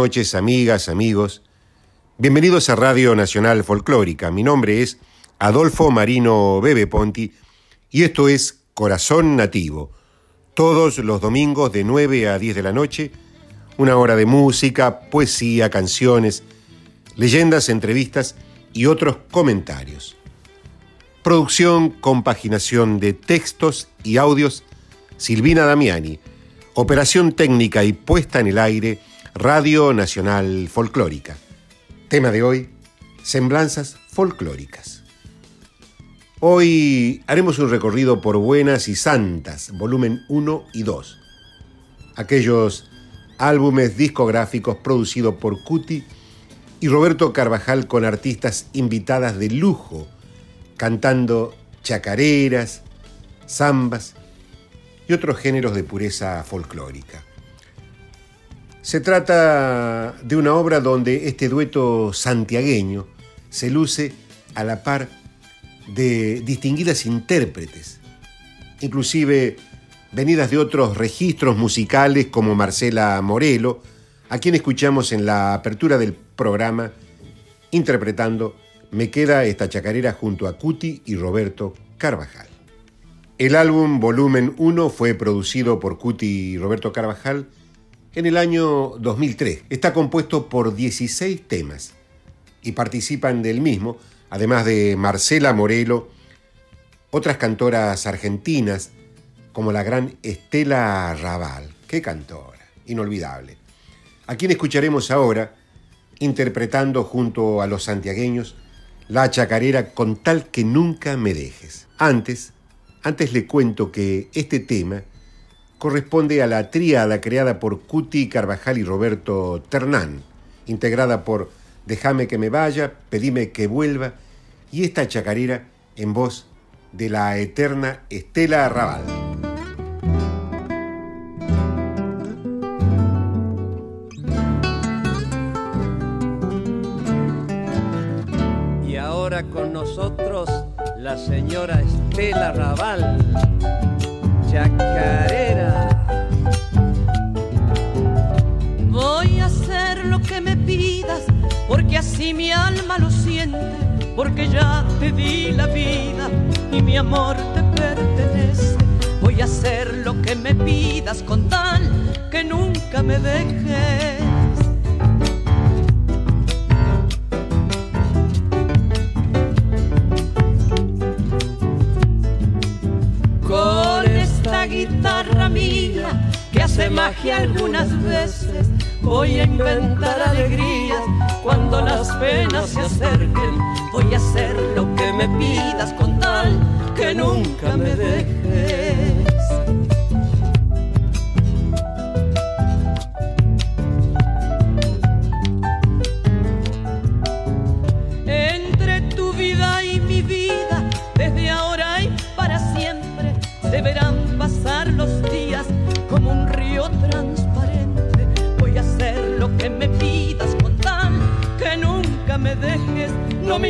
Noches, amigas, amigos. Bienvenidos a Radio Nacional Folclórica. Mi nombre es Adolfo Marino Bebe Ponti y esto es Corazón Nativo. Todos los domingos de 9 a 10 de la noche, una hora de música, poesía, canciones, leyendas, entrevistas y otros comentarios. Producción, compaginación de textos y audios, Silvina Damiani. Operación técnica y puesta en el aire, Radio Nacional Folclórica. Tema de hoy, Semblanzas Folclóricas. Hoy haremos un recorrido por Buenas y Santas, volumen 1 y 2. Aquellos álbumes discográficos producidos por Cuti y Roberto Carvajal con artistas invitadas de lujo, cantando chacareras, zambas y otros géneros de pureza folclórica. Se trata de una obra donde este dueto santiagueño se luce a la par de distinguidas intérpretes, inclusive venidas de otros registros musicales como Marcela Morelo, a quien escuchamos en la apertura del programa interpretando Me queda esta chacarera junto a Cuti y Roberto Carvajal. El álbum Volumen 1 fue producido por Cuti y Roberto Carvajal en el año 2003. Está compuesto por 16 temas y participan del mismo, además de Marcela Morelo, otras cantoras argentinas como la gran Estela Raval. ¡Qué cantora! Inolvidable. A quien escucharemos ahora interpretando junto a los santiagueños la chacarera con tal que nunca me dejes. Antes, antes le cuento que este tema corresponde a la tríada creada por Cuti Carvajal y Roberto Ternán, integrada por Déjame que me vaya, Pedime que vuelva y esta chacarera en voz de la eterna Estela Arrabal. Y ahora con nosotros la señora Estela Raval, chacarera. Voy a hacer lo que me pidas, porque así mi alma lo siente, porque ya te di la vida y mi amor te pertenece. Voy a hacer lo que me pidas con tal que nunca me dejes. Hace magia algunas veces, voy a inventar alegrías cuando las penas se acerquen. Voy a hacer lo que me pidas con tal que nunca me dejes.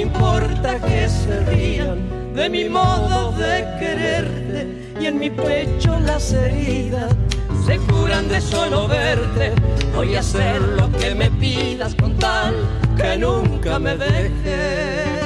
Importa que se rían de mi modo de quererte y en mi pecho las heridas se curan de solo verte. Voy a hacer lo que me pidas con tal que nunca me dejes.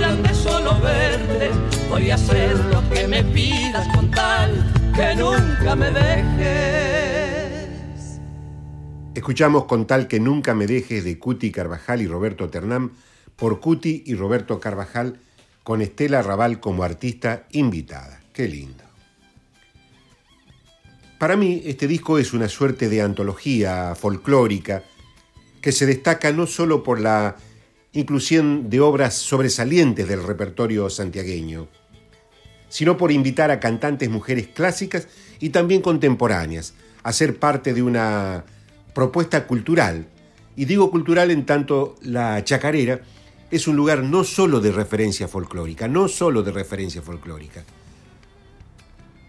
De solo. Voy a hacer lo que me pidas con tal que nunca me dejes. Escuchamos con tal que nunca me dejes de Cuti Carvajal y Roberto Ternam por Cuti y Roberto Carvajal con Estela Raval como artista invitada. Qué lindo. Para mí este disco es una suerte de antología folclórica que se destaca no solo por la inclusión de obras sobresalientes del repertorio santiagueño, sino por invitar a cantantes mujeres clásicas y también contemporáneas a ser parte de una propuesta cultural. Y digo cultural en tanto la chacarera es un lugar no solo de referencia folclórica, no solo de referencia folclórica,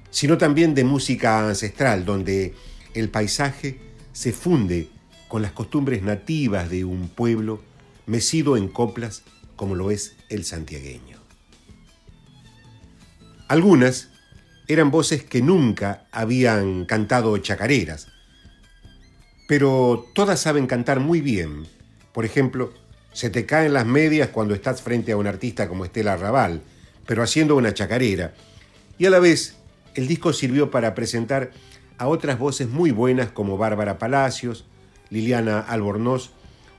sino también de música ancestral, donde el paisaje se funde con las costumbres nativas de un pueblo mecido en coplas como lo es el santiagueño. Algunas eran voces que nunca habían cantado chacareras, pero todas saben cantar muy bien. Por ejemplo, se te caen las medias cuando estás frente a un artista como Estela Raval, pero haciendo una chacarera. Y a la vez, el disco sirvió para presentar a otras voces muy buenas como Bárbara Palacios, Liliana Albornoz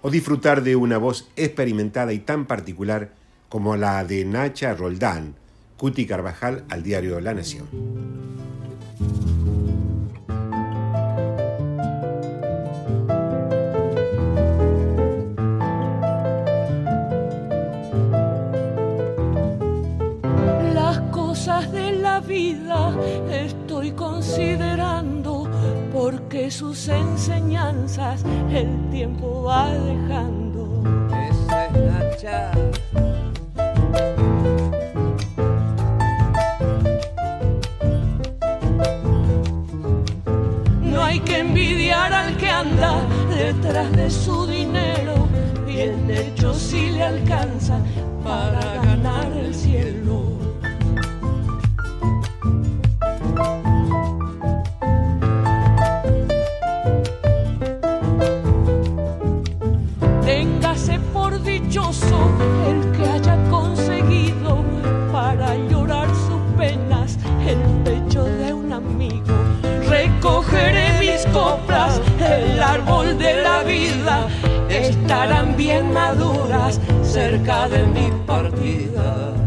o disfrutar de una voz experimentada y tan particular como la de Nacha Roldán, Cuti Carvajal al diario La Nación. Las cosas de la vida estoy considerando porque sus enseñanzas el tiempo va dejando. Esa es Nacha. No hay que envidiar al que anda detrás de su dinero. Bien hecho si le alcanza cerca de mi partida.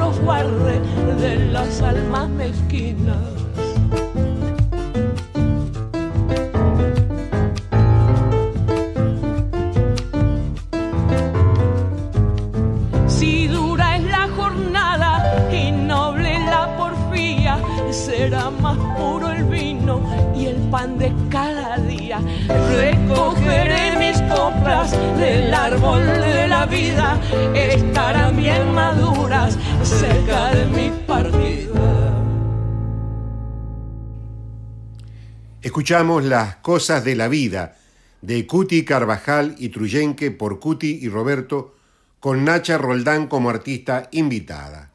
Los guarde de las almas mezquinas. Si dura es la jornada y noble la porfía, será más puro el vino y el pan de cada día. Recogeré mis coplas del árbol de la vida, estarán bien maduras cerca de mi. Escuchamos Las Cosas de la Vida de Cuti Carvajal y Truyenque por Cuti y Roberto con Nacha Roldán como artista invitada.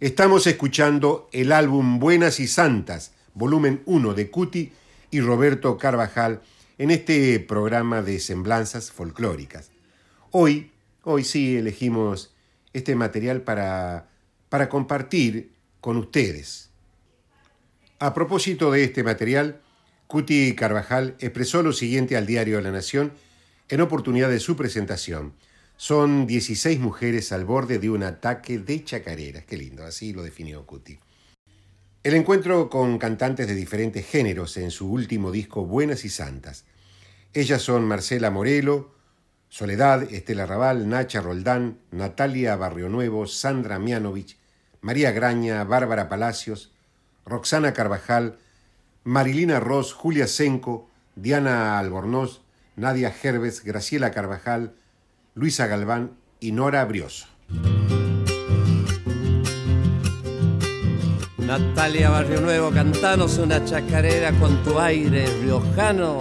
Estamos escuchando el álbum Buenas y Santas, volumen 1 de Cuti y Roberto Carvajal en este programa de semblanzas folclóricas. Hoy, hoy sí elegimos este material para, para compartir con ustedes. A propósito de este material, Cuti Carvajal expresó lo siguiente al diario La Nación en oportunidad de su presentación. Son 16 mujeres al borde de un ataque de chacareras. Qué lindo, así lo definió Cuti. El encuentro con cantantes de diferentes géneros en su último disco Buenas y Santas. Ellas son Marcela Morelo, Soledad, Estela Raval, Nacha Roldán, Natalia Barrio Nuevo, Sandra Mianovich, María Graña, Bárbara Palacios, Roxana Carvajal, Marilina Ross, Julia Senco, Diana Albornoz, Nadia Herbes, Graciela Carvajal, Luisa Galván y Nora Brioso. Natalia Barrio Nuevo, cantanos una chacarera con tu aire riojano.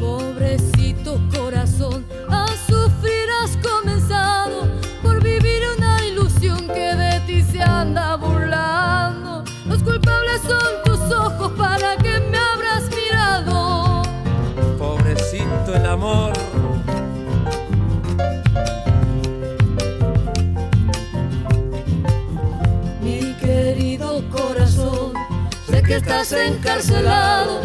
Pobrecito corazón, a sufrir has comenzado por vivir una ilusión que de ti se anda burlando. Los culpables son tus ojos para que me habrás mirado. Pobrecito el amor. Mi querido corazón, sé que estás encarcelado,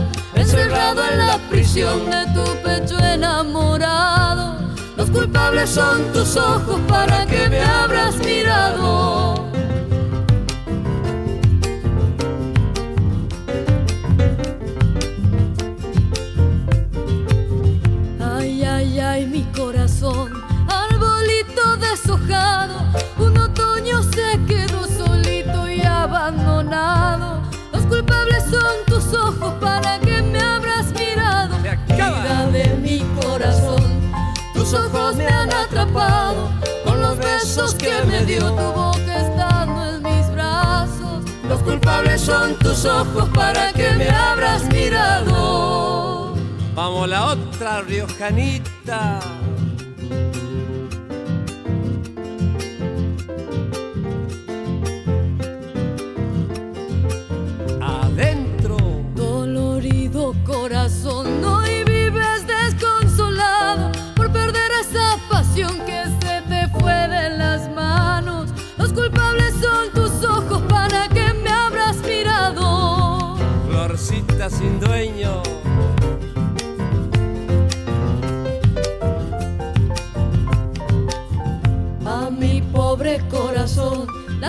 encerrado en la prisión de tu pecho enamorado. Los culpables son tus ojos para que me habrás mirado. Tu boca estando en mis brazos. Los culpables son tus ojos para que me abras mirado. Vamos la otra riojanita.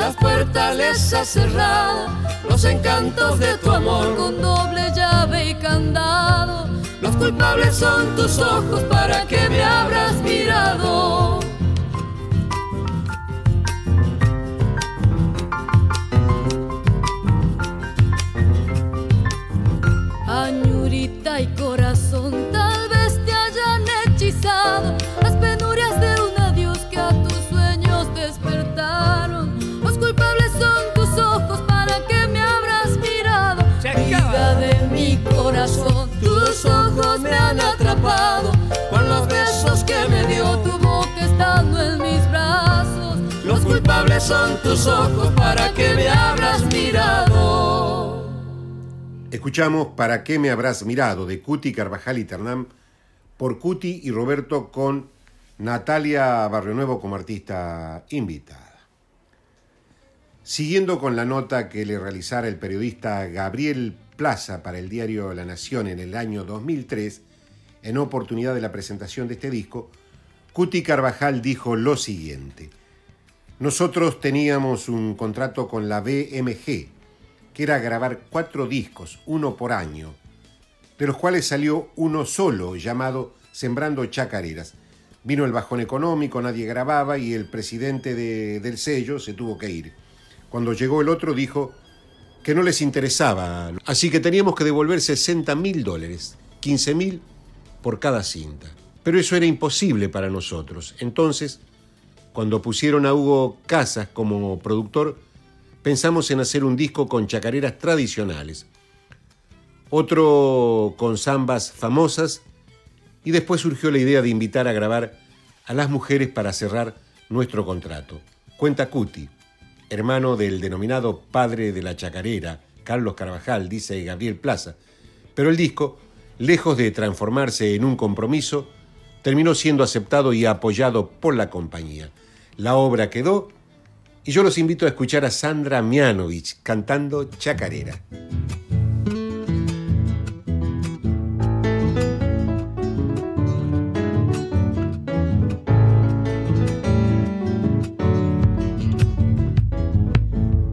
Las has cerrado. Los encantos de tu amor con doble llave y candado. Los culpables son tus ojos para que me abras mirado. Son tus ojos para que me abras mirado. Escuchamos ¿Para qué me habrás mirado? de Cuti Carvajal y Ternam por Cuti y Roberto con Natalia Barrionuevo como artista invitada. Siguiendo con la nota que le realizara el periodista Gabriel Plaza para el diario La Nación en el año 2003, en oportunidad de la presentación de este disco, Cuti Carvajal dijo lo siguiente. Nosotros teníamos un contrato con la BMG, que era grabar cuatro discos, uno por año, de los cuales salió uno solo llamado Sembrando Chacareras. Vino el bajón económico, nadie grababa y el presidente de- del sello se tuvo que ir. Cuando llegó el otro dijo que no les interesaba, así que teníamos que devolver 60 mil dólares, 15 mil por cada cinta. Pero eso era imposible para nosotros. Entonces, cuando pusieron a Hugo Casas como productor, pensamos en hacer un disco con chacareras tradicionales, otro con zambas famosas y después surgió la idea de invitar a grabar a las mujeres para cerrar nuestro contrato. Cuenta Cuti, hermano del denominado padre de la chacarera, Carlos Carvajal, dice Gabriel Plaza, pero el disco, lejos de transformarse en un compromiso, terminó siendo aceptado y apoyado por la compañía. La obra quedó y yo los invito a escuchar a Sandra Mianovich cantando Chacarera.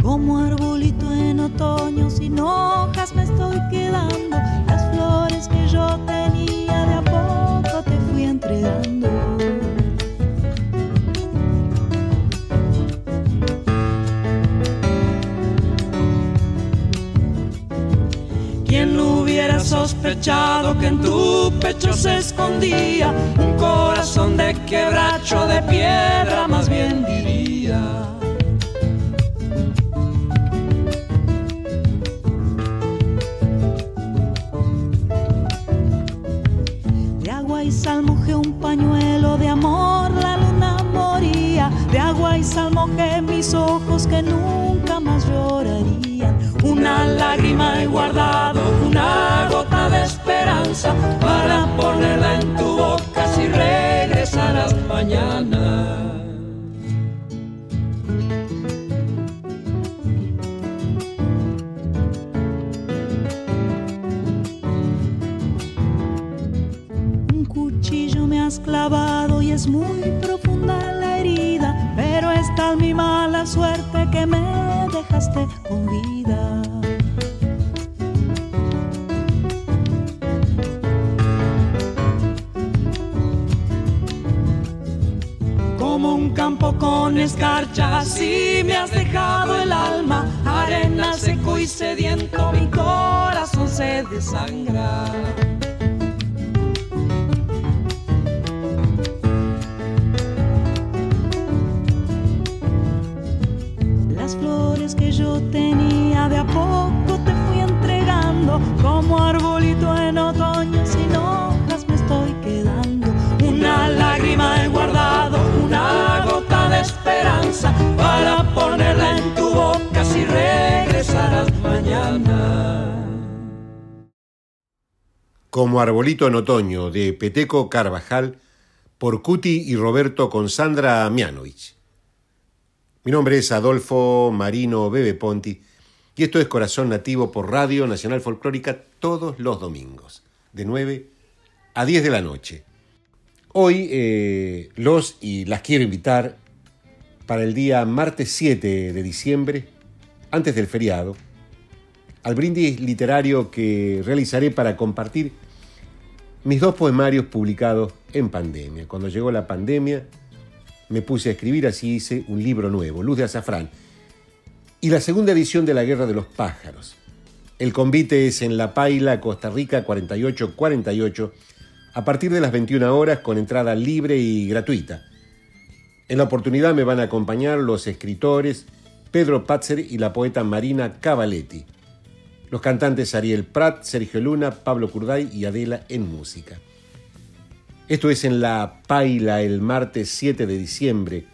Como arbolito en otoño, sin hojas me estoy quedando. Las flores que yo tenía de a poco te fui entregando. Sospechado que en tu pecho se escondía un corazón de quebracho de piedra, más bien diría? De agua y sal mojé un pañuelo de amor, la luna moría. De agua y sal mojé mis ojos que nunca más llorarían. Una lágrima he guardado, una gota de esperanza para ponerla en tu boca si regresarás mañana. Un cuchillo me has clavado y es muy profunda la herida, pero es tal mi mala suerte que me dejaste son escarchas y me has dejado el alma, arena seco y sediento, mi corazón se desangra. Las flores que yo tenía de apoyo como Arbolito en Otoño de Peteco Carvajal por Cuti y Roberto con Sandra Mianovich. Mi nombre es Adolfo Marino Bebe Ponti y esto es Corazón Nativo por Radio Nacional Folclórica todos los domingos, de 9 a 10 de la noche. Hoy eh, los y las quiero invitar para el día martes 7 de diciembre, antes del feriado, al brindis literario que realizaré para compartir mis dos poemarios publicados en pandemia. Cuando llegó la pandemia, me puse a escribir, así hice un libro nuevo, Luz de Azafrán, y la segunda edición de La Guerra de los Pájaros. El convite es en La Paila, Costa Rica, 4848, a partir de las 21 horas con entrada libre y gratuita. En la oportunidad me van a acompañar los escritores Pedro Patzer y la poeta Marina Cavaletti los cantantes Ariel Prat, Sergio Luna, Pablo Curday y Adela en música. Esto es en La Paila el martes 7 de diciembre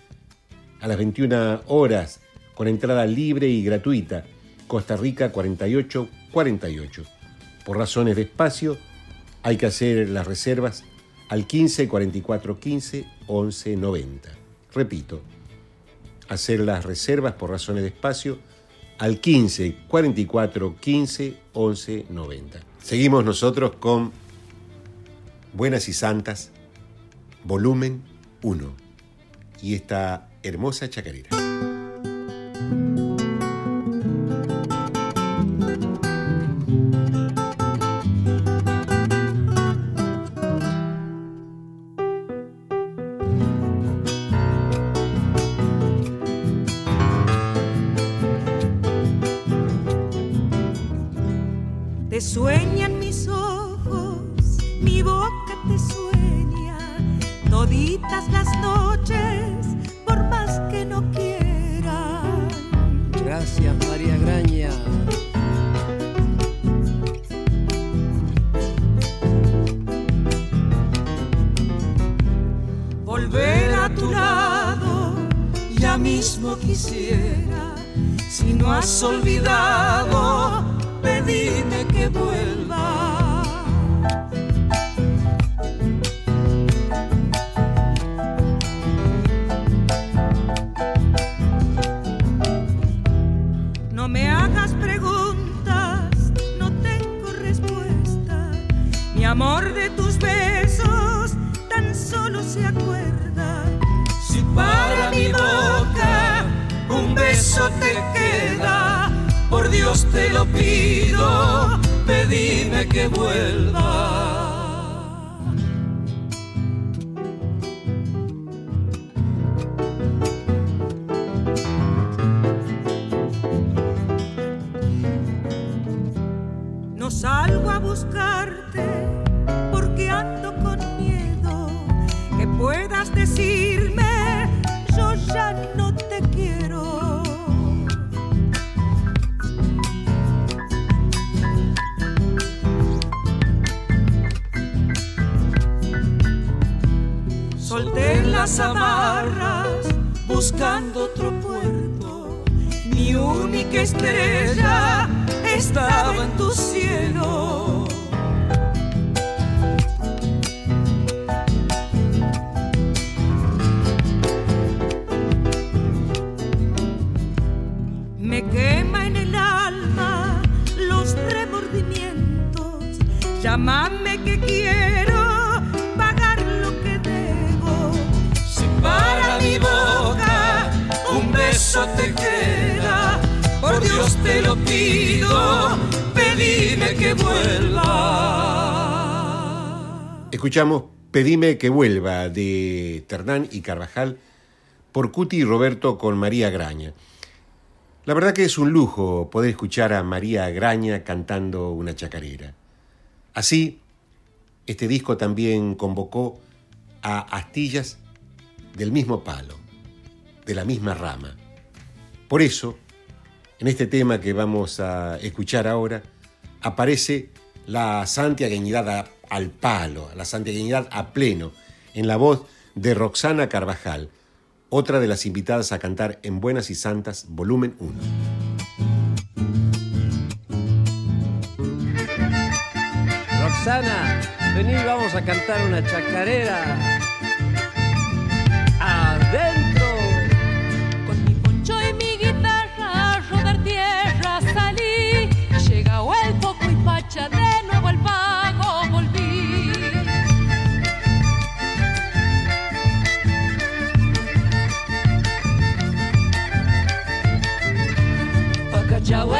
a las 21 horas con entrada libre y gratuita. Costa Rica 4848. Por razones de espacio hay que hacer las reservas al 15 44 15 11 90. Repito, hacer las reservas por razones de espacio al 15 44 15 11 90. Seguimos nosotros con Buenas y Santas, volumen 1, y esta hermosa chacarera. Sueñan Mi única estrella estaba en tu cielo. Me quema en el alma los remordimientos. Llámame que quiero te lo pido, pedime que vuelva. Escuchamos Pedime que vuelva de Ternán y Carvajal por Cuti y Roberto con María Graña. La verdad que es un lujo poder escuchar a María Graña cantando una chacarera. Así, este disco también convocó a astillas del mismo palo, de la misma rama. Por eso, en este tema que vamos a escuchar ahora, aparece la santiagueñidad al palo, la santiagueñidad a pleno, en la voz de Roxana Carvajal, otra de las invitadas a cantar en Buenas y Santas, volumen 1. Roxana. Vení, vamos a cantar una chacarera.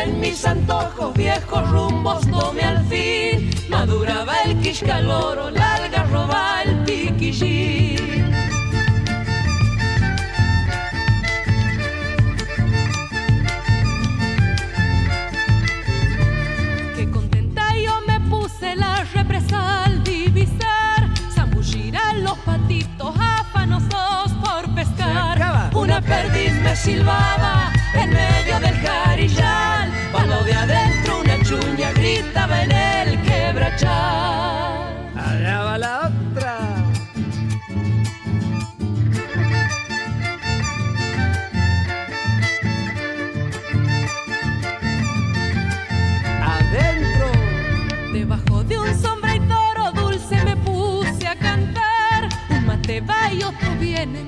En mis antojos, viejos rumbos tomé al fin. Maduraba el quiscaloro, la algarroba, el piquillín. Qué contenta yo me puse la represa al divisar. Zambullir a los patitos afanosos por pescar. Una perdiz me silbaba en medio del jarillal. De adentro una chuña gritaba en el quebrachal. Allá va la otra. Adentro. Debajo de un sombra y toro dulce me puse a cantar. Un mate va y otro viene,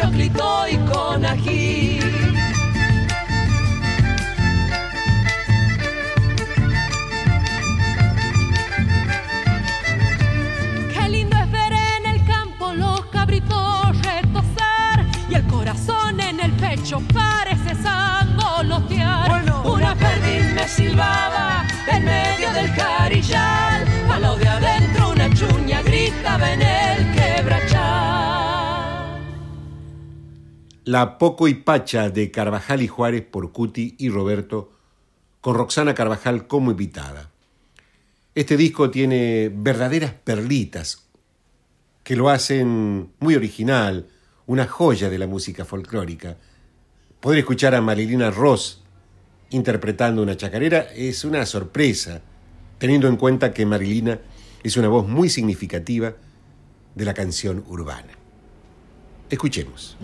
choclito y con ají. Qué lindo es ver en el campo los cabritos retosar y el corazón en el pecho parece sangolotear. Una perdiz me silbaba en medio del jarillal. A lo de La Poco y Pacha de Carvajal y Juárez por Cuti y Roberto, con Roxana Carvajal como invitada. Este disco tiene verdaderas perlitas que lo hacen muy original, una joya de la música folclórica. Poder escuchar a Marilina Ross interpretando una chacarera es una sorpresa, teniendo en cuenta que Marilina es una voz muy significativa de la canción urbana. Escuchemos.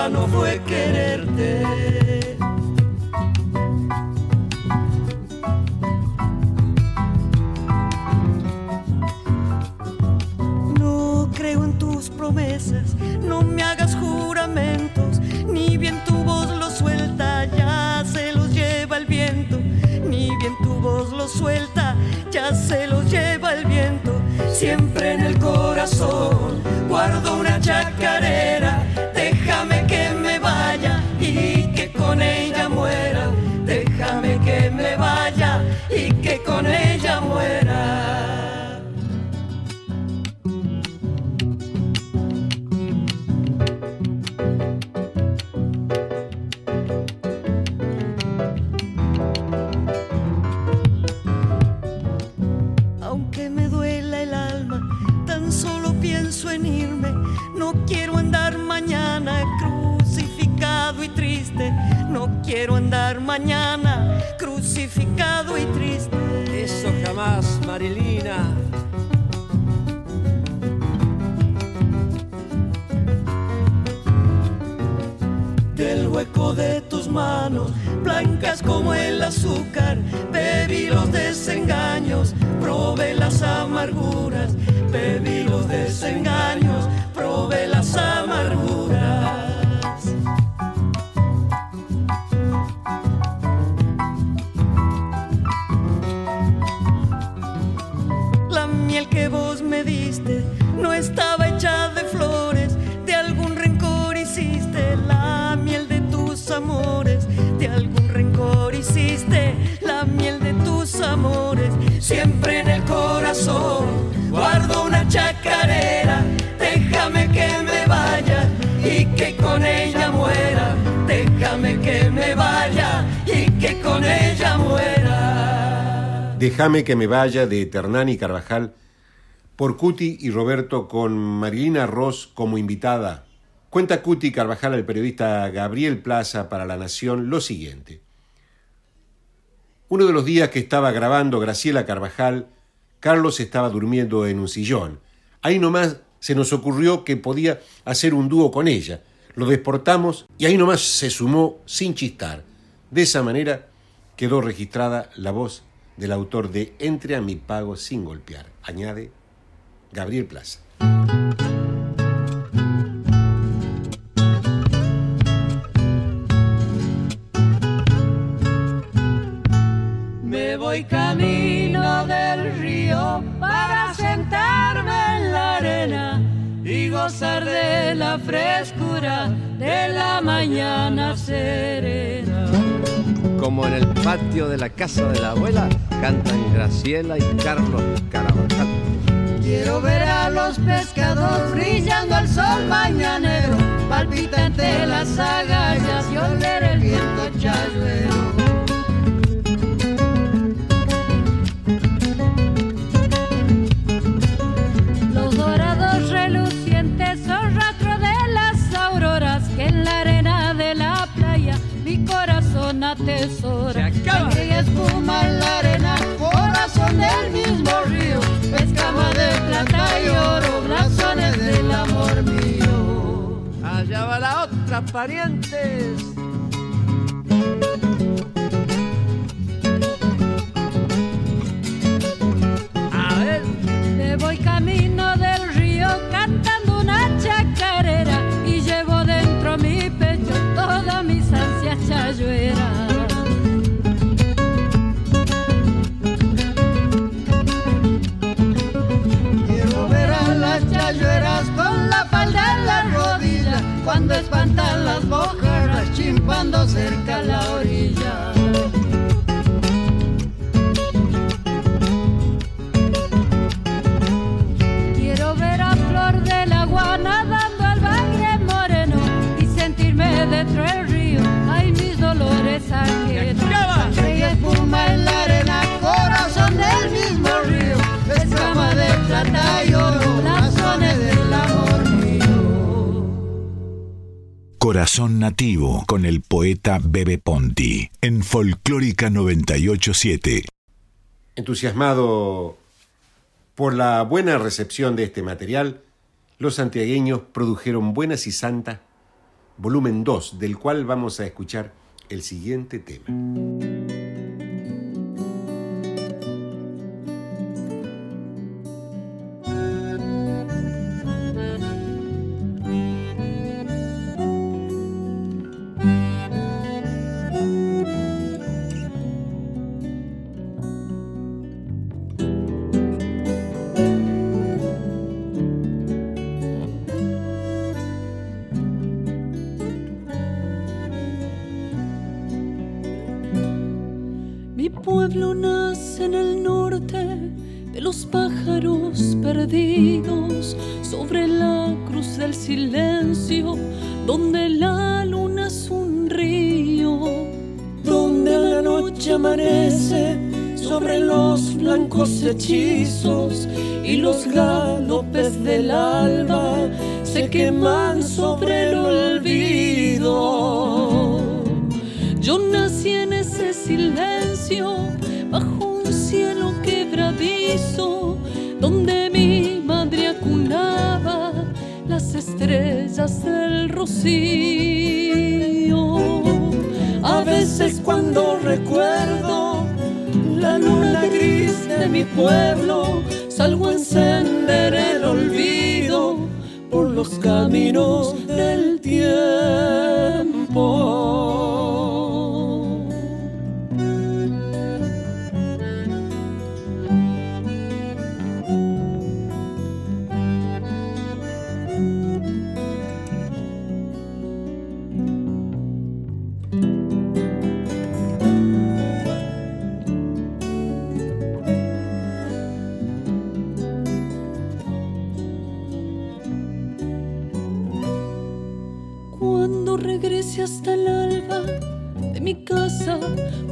Vano fue quererte. No creo en tus promesas, no me hagas juramentos, ni bien tu voz lo suelta, ya se los lleva el viento, ni bien tu voz lo suelta, ya se los lleva el viento. Siempre en el corazón guardo una chacarera, Déjame que me vaya de Ternani Carvajal por Cuti y Roberto con Marilina Ross como invitada. Cuenta Cuti Carvajal al periodista Gabriel Plaza para La Nación lo siguiente. Uno de los días que estaba grabando Graciela Carvajal, Carlos estaba durmiendo en un sillón. Ahí nomás se nos ocurrió que podía hacer un dúo con ella. Lo desportamos y ahí nomás se sumó sin chistar. De esa manera quedó registrada la voz del autor de Entre a mi pago sin golpear. Añade Gabriel Plaza. Me voy camino del río para sentarme en la arena y gozar de la frescura de la mañana serena. Como en el patio de la casa de la abuela, cantan Graciela y Carlos Carabajal. Quiero ver a los pescados brillando al sol mañanero, palpitante las agallas y oler el viento chayuero. Corazón atesora. Sangre y espuma en la arena, corazón del mismo río, pescama de plata y oro, blasones del amor mío. Allá va la otra, parientes. Bebe Ponti en Folclórica 987. Entusiasmado por la buena recepción de este material, los santiagueños produjeron Buenas y Santas, volumen 2, del cual vamos a escuchar el siguiente tema. Nace en el norte de los pájaros perdidos. Sobre la cruz del silencio donde la luna es un río. Donde la noche amanece sobre los blancos hechizos. Y los galopes del alba se queman sobre el olvido. Bajo un cielo quebradizo, donde mi madre acunaba las estrellas del rocío. A veces cuando recuerdo la luna gris de mi pueblo, salgo a encender el olvido por los caminos del tiempo.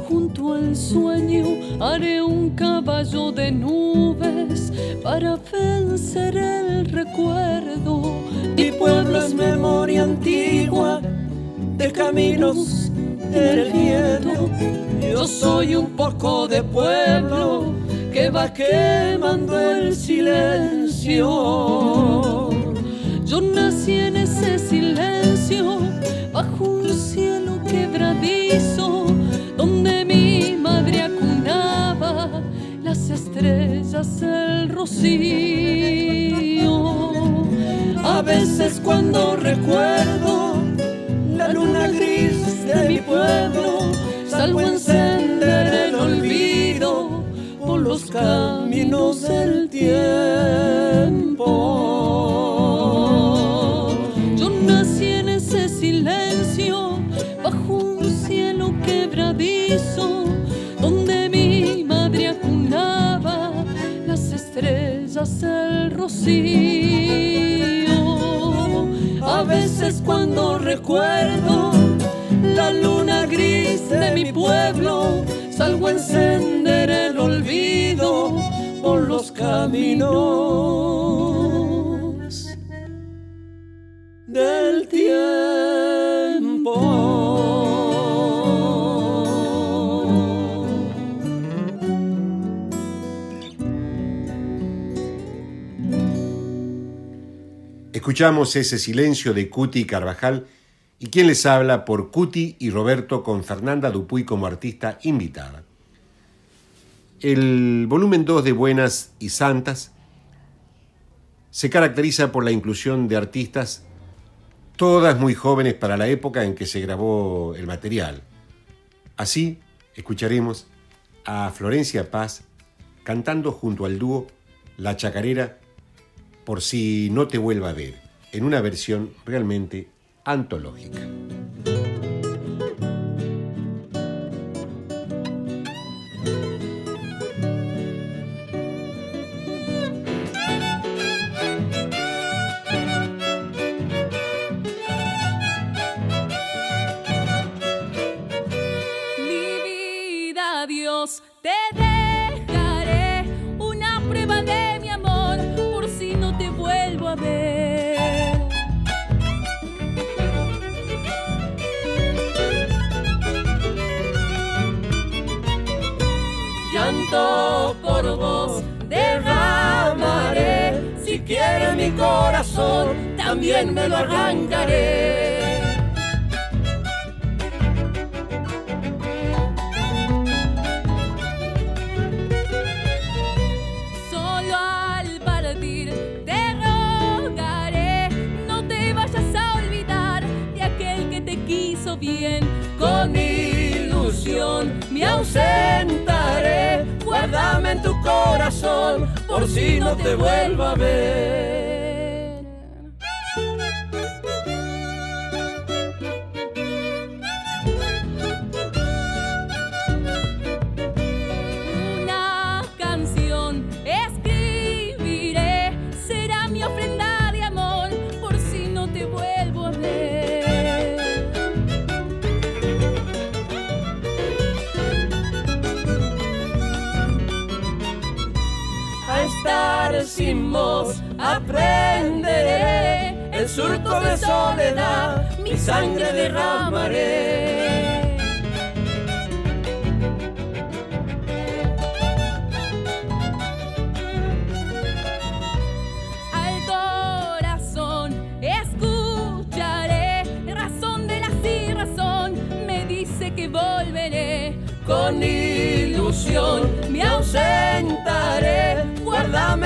Junto al sueño, haré un caballo de nubes para vencer el recuerdo. Mi pueblo es memoria antigua de caminos del viento. Yo soy un poco de pueblo que va quemando el silencio. Yo nací en ese silencio, estrellas, el rocío. A veces cuando recuerdo la luna gris de mi pueblo, salgo a encender el olvido por los caminos del tiempo. A veces cuando recuerdo la luna gris de mi pueblo, salgo a encender el olvido por los caminos del Escuchamos ese silencio de Cuti Carvajal y quien les habla por Cuti y Roberto con Fernanda Dupuy como artista invitada. El volumen 2 de Buenas y Santas se caracteriza por la inclusión de artistas, todas muy jóvenes para la época en que se grabó el material. Así escucharemos a Florencia Paz cantando junto al dúo La Chacarera por si no te vuelva a ver, en una versión realmente antológica. Corazón, también me lo arrancaré. Solo al partir te rogaré, no te vayas a olvidar de aquel que te quiso bien. Con ilusión me ausentaré. Guárdame en tu corazón por si no te vuelvo a ver. Aprenderé el surco de soledad mi sangre derramaré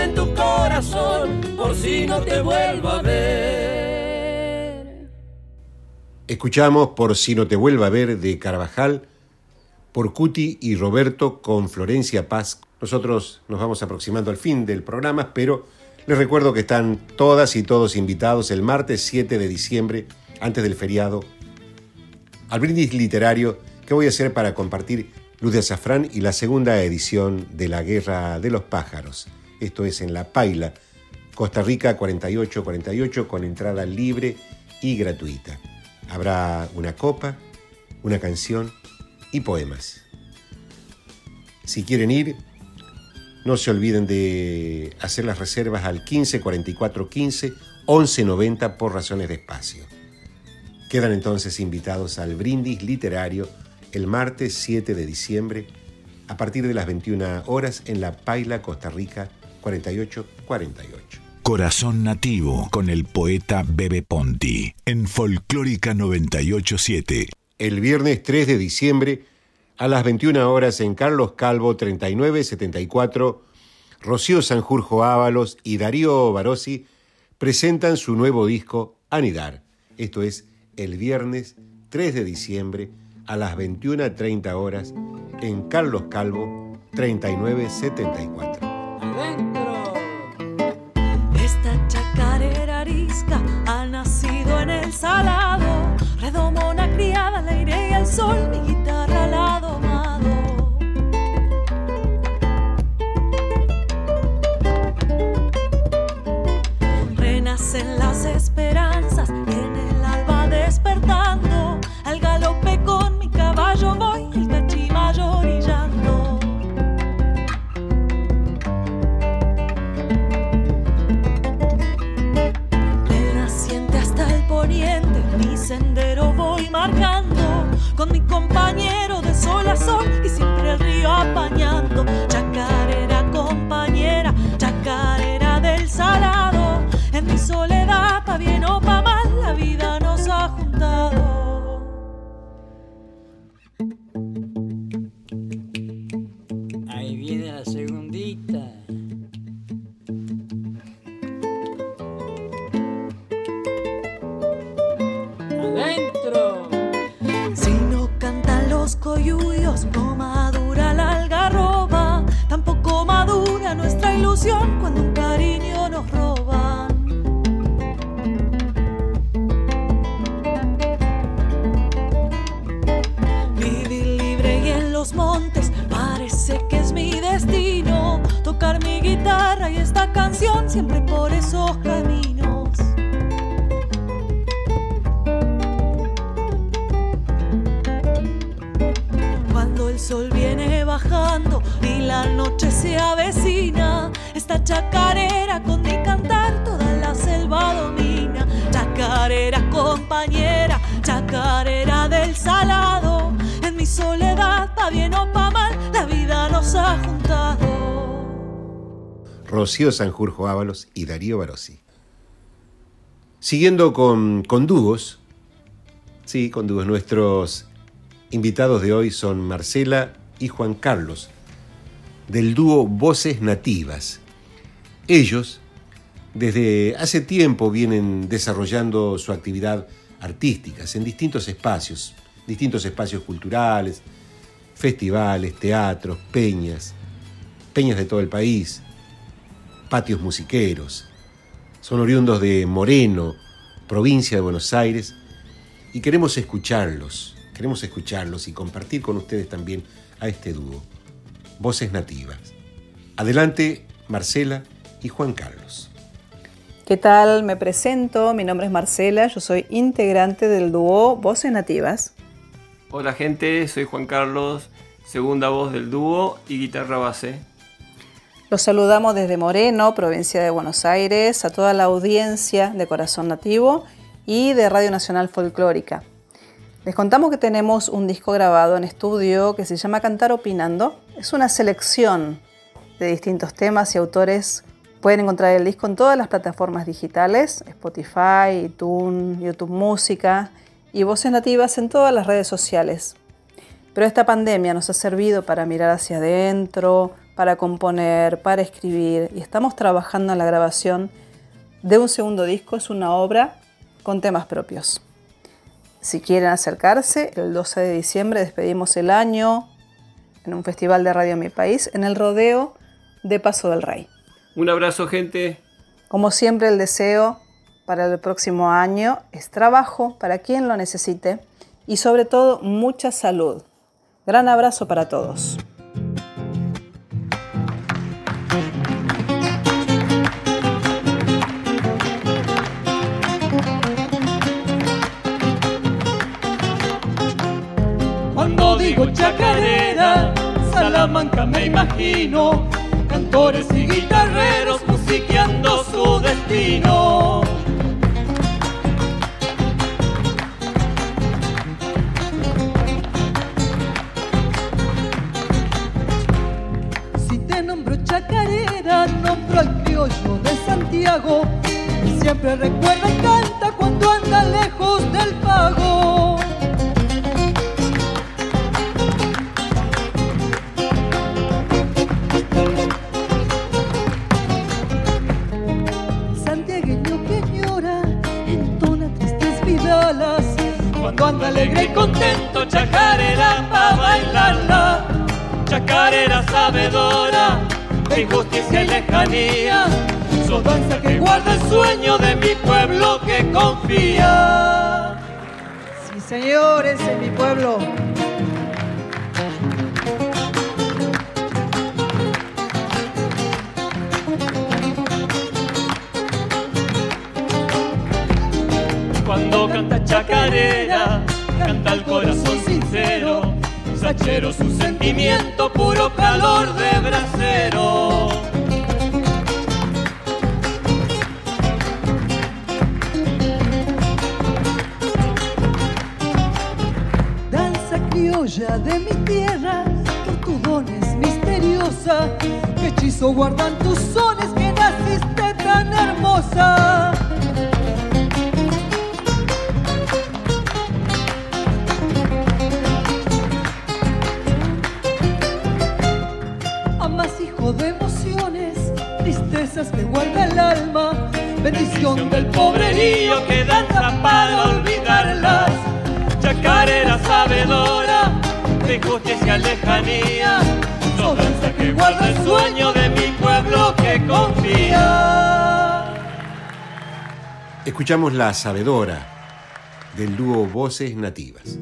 en tu corazón por si no te vuelvo a ver Escuchamos Por si no te vuelva a ver de Carvajal, por Cuti y Roberto con Florencia Paz. Nosotros nos vamos aproximando al fin del programa, pero les recuerdo que están todas y todos invitados el martes 7 de diciembre, antes del feriado, al brindis literario que voy a hacer para compartir Luz de Azafrán y la segunda edición de La Guerra de los Pájaros. Esto es en La Paila, Costa Rica 4848, con entrada libre y gratuita. Habrá una copa, una canción y poemas. Si quieren ir, no se olviden de hacer las reservas al 15 44 15 11 90 por razones de espacio. Quedan entonces invitados al brindis literario el martes 7 de diciembre a partir de las 21 horas en la Paila Costa Rica 4848. Corazón Nativo con el poeta Bebe Ponti en Folclórica 987. El viernes 3 de diciembre a las 21 horas en Carlos Calvo 3974, Rocío Sanjurjo Ábalos y Darío Barossi presentan su nuevo disco Anidar. Esto es el viernes 3 de diciembre a las 21.30 horas en Carlos Calvo 3974. Sol, mi guitarra al lado amado. Renacen las esperanzas Rocío Sanjurjo Ábalos y Darío Barossi. Siguiendo con, con dúos, sí, con dúos, nuestros invitados de hoy son Marcela y Juan Carlos, del dúo Voces Nativas. Ellos, desde hace tiempo, vienen desarrollando su actividad artística en distintos espacios, distintos espacios culturales, festivales, teatros, peñas, peñas de todo el país, patios musiqueros. Son oriundos de Moreno, provincia de Buenos Aires, y queremos escucharlos, queremos escucharlos y compartir con ustedes también a este dúo, Voces Nativas. Adelante, Marcela y Juan Carlos. ¿Qué tal? Me presento, mi nombre es Marcela, yo soy integrante del dúo Voces Nativas. Hola gente, soy Juan Carlos, segunda voz del dúo y guitarra base. Los saludamos desde Moreno, provincia de Buenos Aires, a toda la audiencia de Corazón Nativo y de Radio Nacional Folclórica. Les contamos que tenemos un disco grabado en estudio que se llama Cantar Opinando. Es una selección de distintos temas y autores. Pueden encontrar el disco en todas las plataformas digitales, Spotify, iTunes, YouTube Música y Voces Nativas en todas las redes sociales. Pero esta pandemia nos ha servido para mirar hacia adentro, para componer, para escribir y estamos trabajando en la grabación de un segundo disco. Es una obra con temas propios. Si quieren acercarse, el 12 de diciembre despedimos el año en un festival de radio en mi país, en el rodeo de Paso del Rey. Un abrazo gente. Como siempre, el deseo para el próximo año es trabajo para quien lo necesite y sobre todo mucha salud. Gran abrazo para todos. Salamanca me imagino, cantores y guitarreros musiqueando su destino. Si te nombro chacarera, nombro al criollo de Santiago, y siempre recuerda y canta cuando anda lejos del pago. Contento, chacarera pa' bailarla. Chacarera sabedora de injusticia y lejanía. Su danza que guarda el sueño de mi pueblo que confía. Sí, señores, en mi pueblo. Cuando canta chacarera, canta el corazón sincero. Sachero su sentimiento, puro calor de brasero. Danza criolla de mi tierra, por tu don es misteriosa. Que hechizo guardan tus sones que naciste tan hermosa. Bendición del pobrerío que danza para olvidarlas. Chacarera sabedora de justicia lejanía. No danza que guarda el sueño de mi pueblo que confía. Escuchamos La Sabedora del dúo Voces Nativas.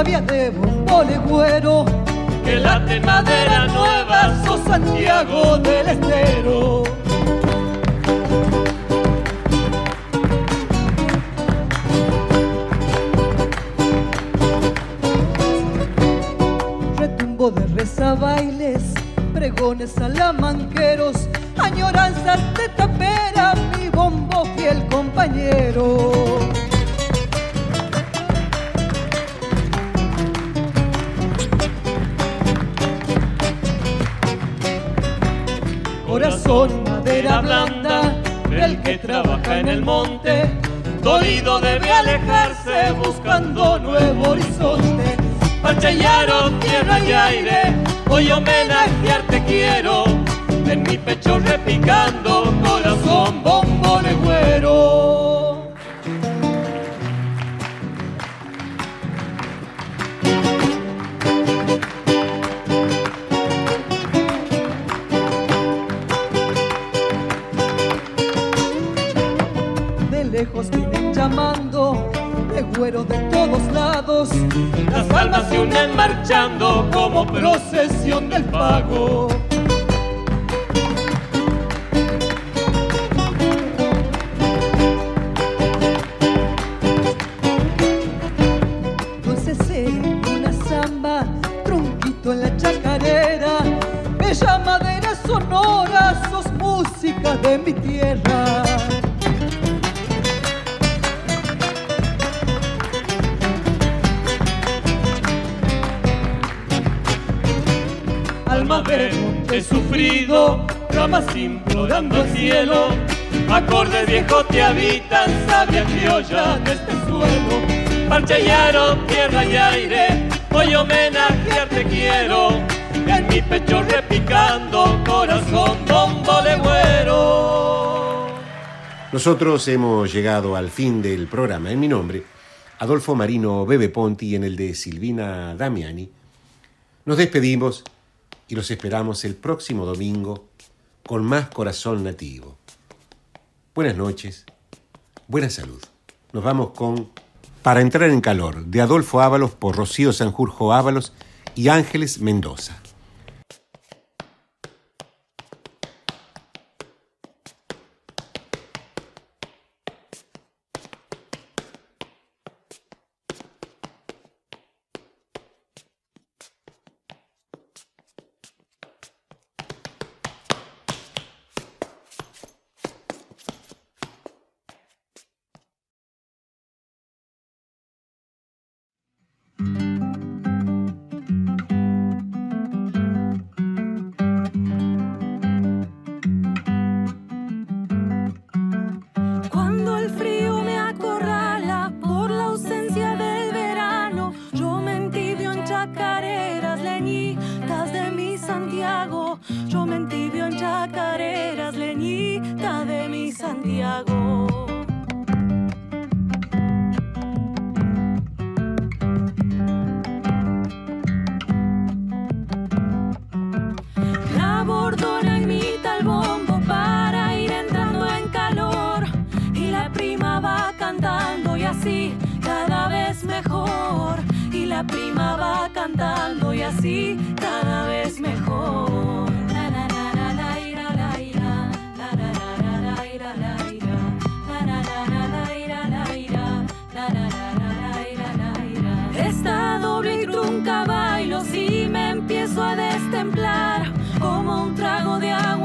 Sabia de bombo legüero. Que late madera nueva, sos Santiago del Estero. Retumbo de reza bailes, pregones salamanqueros, añoranzas de tapera, mi bombo fiel compañero. Corazón, madera blanda, el que trabaja en el monte, dolido debe alejarse buscando nuevo horizonte. Pachayaro, tierra y aire, hoy homenajearte quiero, en mi pecho repicando, corazón bombo Viejos te habitan, sabia criolla de este suelo. Parchayaro, tierra y aire, hoy homenajearte quiero. En mi pecho repicando, corazón bombo legüero. Nosotros hemos llegado al fin del programa. En mi nombre, Adolfo Marino Bebe Ponti y en el de Silvina Damiani, nos despedimos y los esperamos el próximo domingo con más corazón nativo buenas noches, buena salud. Nos vamos con Para entrar en calor, de Adolfo Ábalos por Rocío Sanjurjo Ábalos y Ángeles Mendoza. me en chacareras, leñita de mi Santiago. La bordona imita el bombo para ir entrando en calor y la prima va cantando y así cada vez mejor y la prima va cantando y así cada vez mejor.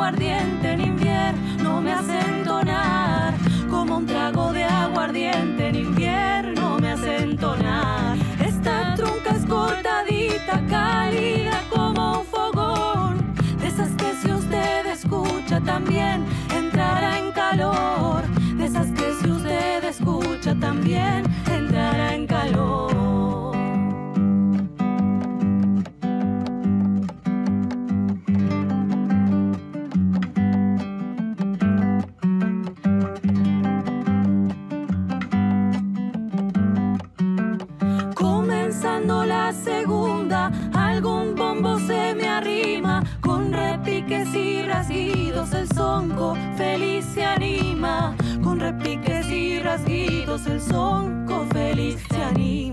aguardiente en invierno me hace entonar, como un trago de aguardiente en invierno me hace entonar. Esta trunca es cortadita, cálida como un fogón, de esas que si usted escucha también entrará en calor. El sonco feliz te anima.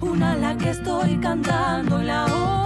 una la que estoy cantando en la hora.